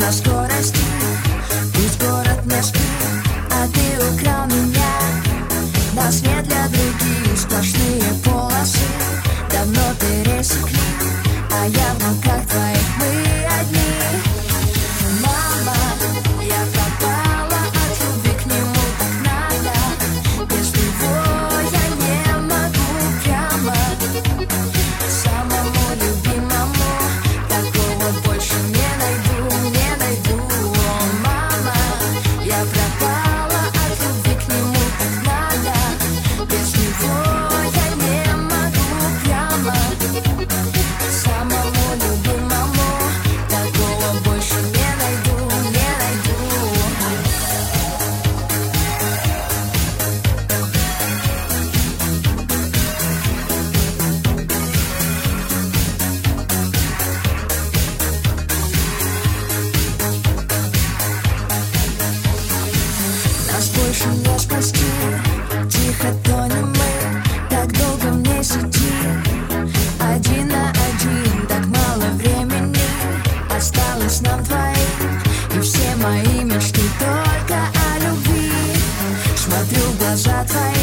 На скорости Пусть город спит А ты украл меня. На свет для других сплошные осталось нам двоим И все мои мечты только о любви. Смотрю в глаза твои.